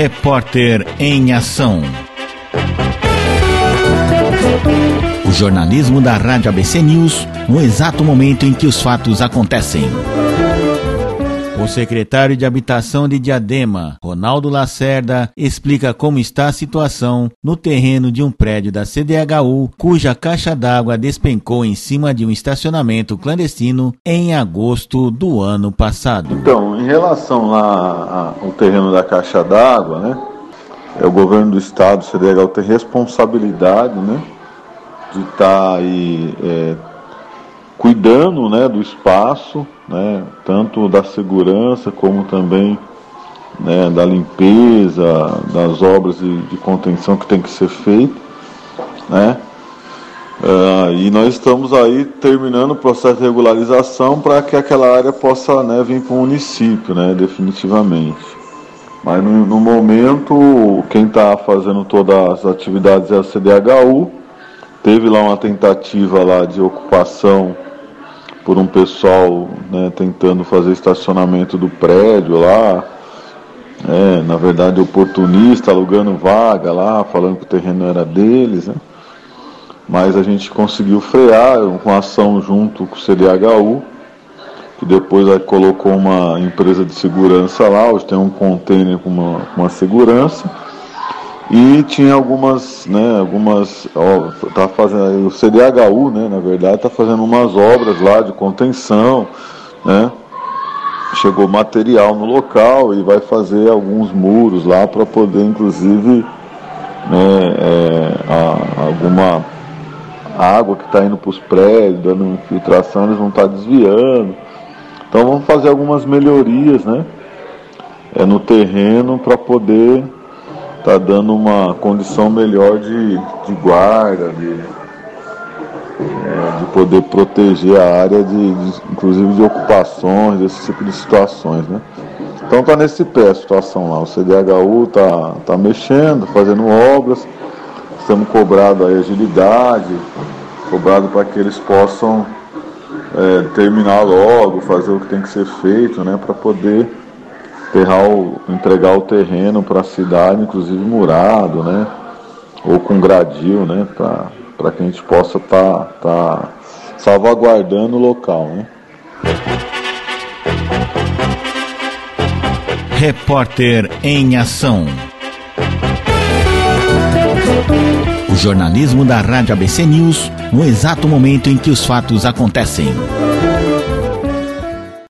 Repórter em Ação. O jornalismo da Rádio ABC News no exato momento em que os fatos acontecem. O secretário de Habitação de Diadema, Ronaldo Lacerda, explica como está a situação no terreno de um prédio da CDHU, cuja caixa d'água despencou em cima de um estacionamento clandestino em agosto do ano passado. Então, em relação lá ao terreno da caixa d'água, né? É o governo do estado, o CDHU, tem responsabilidade, né? De estar tá aí é, cuidando né, do espaço, né, tanto da segurança como também né, da limpeza, das obras de, de, contenção que tem que ser feito. Né, uh, e nós estamos aí terminando o processo de regularização para que aquela área possa né, vir para o município, né, definitivamente. Mas no, no momento, quem está fazendo todas as atividades é a CDHU. Teve lá uma tentativa lá de ocupação por um pessoal né, tentando fazer estacionamento do prédio lá. É, na verdade, oportunista alugando vaga lá, falando que o terreno era deles. Né? Mas a gente conseguiu frear com ação junto com o CDHU, que depois aí colocou uma empresa de segurança lá, hoje tem um container com uma, uma segurança e tinha algumas, né, algumas, ó, tá fazendo, o CDHU, né, na verdade, está fazendo umas obras lá de contenção, né, chegou material no local e vai fazer alguns muros lá para poder, inclusive, né, é, a, alguma água que está indo para os prédios, dando infiltração, eles vão estar tá desviando. Então vamos fazer algumas melhorias, né, é, no terreno para poder está dando uma condição melhor de, de guarda, de, é, de poder proteger a área, de, de, inclusive de ocupações, desse tipo de situações. Né? Então está nesse pé a situação lá. O CDHU está tá mexendo, fazendo obras, estamos cobrando a agilidade, cobrado para que eles possam é, terminar logo, fazer o que tem que ser feito, né, para poder enterrar o, entregar o terreno para a cidade, inclusive murado, né? Ou com gradil, né? Para que a gente possa estar tá, tá salvaguardando o local, né? Repórter em ação. O jornalismo da Rádio ABC News no exato momento em que os fatos acontecem.